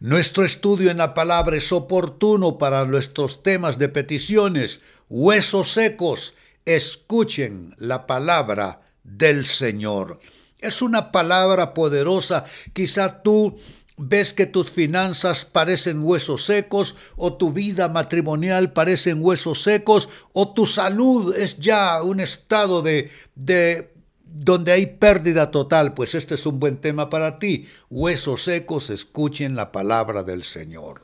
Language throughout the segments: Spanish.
Nuestro estudio en la palabra es oportuno para nuestros temas de peticiones. Huesos secos, escuchen la palabra del Señor. Es una palabra poderosa. Quizá tú ves que tus finanzas parecen huesos secos o tu vida matrimonial parecen huesos secos o tu salud es ya un estado de, de donde hay pérdida total, pues este es un buen tema para ti. Huesos secos, escuchen la palabra del Señor.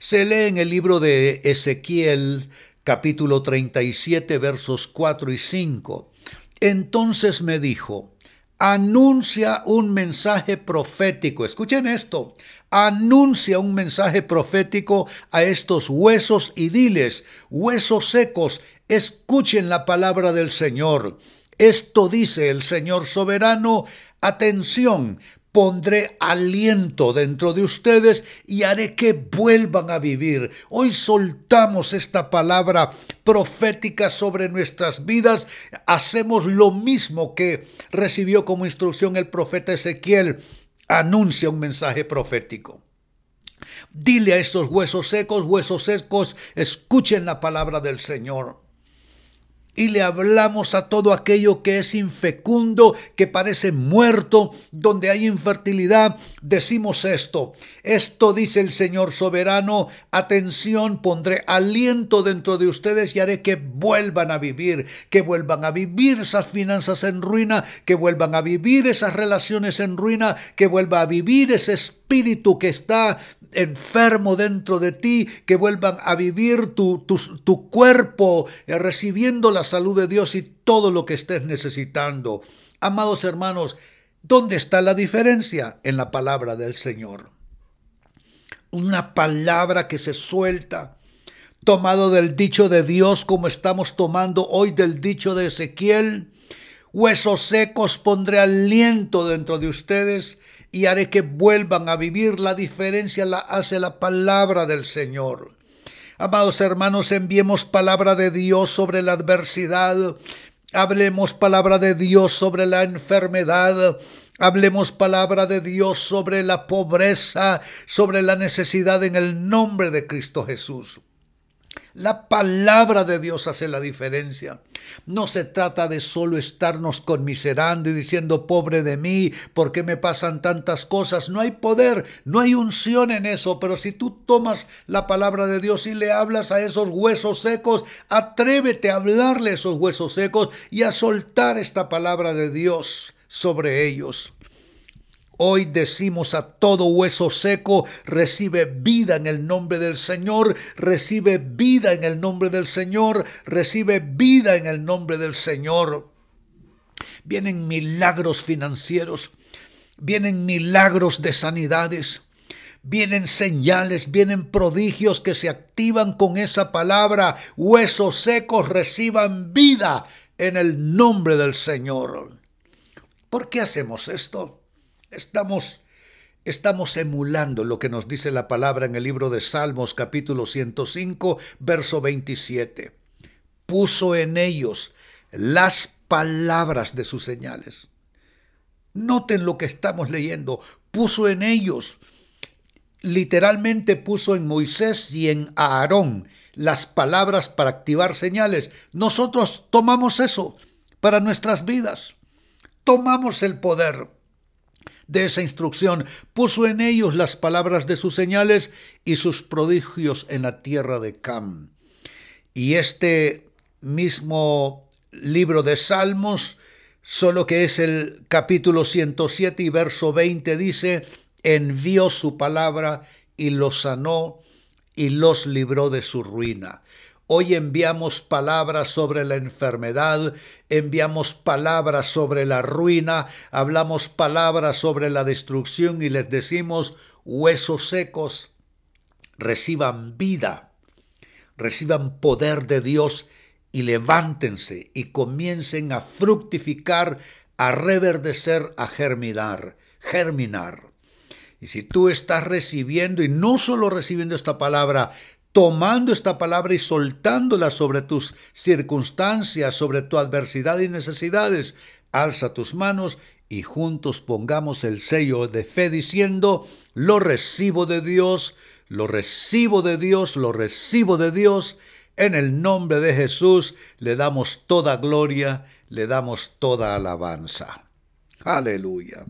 Se lee en el libro de Ezequiel, capítulo 37, versos 4 y 5. Entonces me dijo, anuncia un mensaje profético. Escuchen esto. Anuncia un mensaje profético a estos huesos y diles, huesos secos, escuchen la palabra del Señor. Esto dice el Señor soberano, atención, pondré aliento dentro de ustedes y haré que vuelvan a vivir. Hoy soltamos esta palabra profética sobre nuestras vidas. Hacemos lo mismo que recibió como instrucción el profeta Ezequiel. Anuncia un mensaje profético. Dile a estos huesos secos, huesos secos, escuchen la palabra del Señor y le hablamos a todo aquello que es infecundo, que parece muerto, donde hay infertilidad, decimos esto. Esto dice el Señor soberano, atención, pondré aliento dentro de ustedes y haré que vuelvan a vivir, que vuelvan a vivir esas finanzas en ruina, que vuelvan a vivir esas relaciones en ruina, que vuelva a vivir ese espíritu que está enfermo dentro de ti, que vuelvan a vivir tu, tu, cuerpo eh, recibiendo la salud de Dios y todo lo que estés necesitando. Amados hermanos, ¿dónde está la diferencia? En la palabra del Señor. Una palabra que se suelta, tomado del dicho de Dios como estamos tomando hoy del dicho de Ezequiel. Huesos secos pondré aliento dentro de ustedes y haré que vuelvan a vivir. La diferencia la hace la palabra del Señor. Amados hermanos, enviemos palabra de Dios sobre la adversidad. Hablemos palabra de Dios sobre la enfermedad. Hablemos palabra de Dios sobre la pobreza, sobre la necesidad en el nombre de Cristo Jesús. La palabra de Dios hace la diferencia. No se trata de solo estarnos conmiserando y diciendo, pobre de mí, ¿por qué me pasan tantas cosas? No hay poder, no hay unción en eso, pero si tú tomas la palabra de Dios y le hablas a esos huesos secos, atrévete a hablarle a esos huesos secos y a soltar esta palabra de Dios sobre ellos. Hoy decimos a todo hueso seco, recibe vida en el nombre del Señor, recibe vida en el nombre del Señor, recibe vida en el nombre del Señor. Vienen milagros financieros, vienen milagros de sanidades, vienen señales, vienen prodigios que se activan con esa palabra. Huesos secos reciban vida en el nombre del Señor. ¿Por qué hacemos esto? Estamos, estamos emulando lo que nos dice la palabra en el libro de Salmos capítulo 105, verso 27. Puso en ellos las palabras de sus señales. Noten lo que estamos leyendo. Puso en ellos, literalmente puso en Moisés y en Aarón las palabras para activar señales. Nosotros tomamos eso para nuestras vidas. Tomamos el poder de esa instrucción, puso en ellos las palabras de sus señales y sus prodigios en la tierra de Cam. Y este mismo libro de Salmos, solo que es el capítulo 107 y verso 20, dice, envió su palabra y los sanó y los libró de su ruina. Hoy enviamos palabras sobre la enfermedad, enviamos palabras sobre la ruina, hablamos palabras sobre la destrucción y les decimos, huesos secos, reciban vida, reciban poder de Dios y levántense y comiencen a fructificar, a reverdecer, a germinar, germinar. Y si tú estás recibiendo, y no solo recibiendo esta palabra, tomando esta palabra y soltándola sobre tus circunstancias, sobre tu adversidad y necesidades, Alza tus manos y juntos pongamos el sello de fe diciendo, lo recibo de Dios, lo recibo de Dios, lo recibo de Dios. En el nombre de Jesús le damos toda gloria, le damos toda alabanza. Aleluya.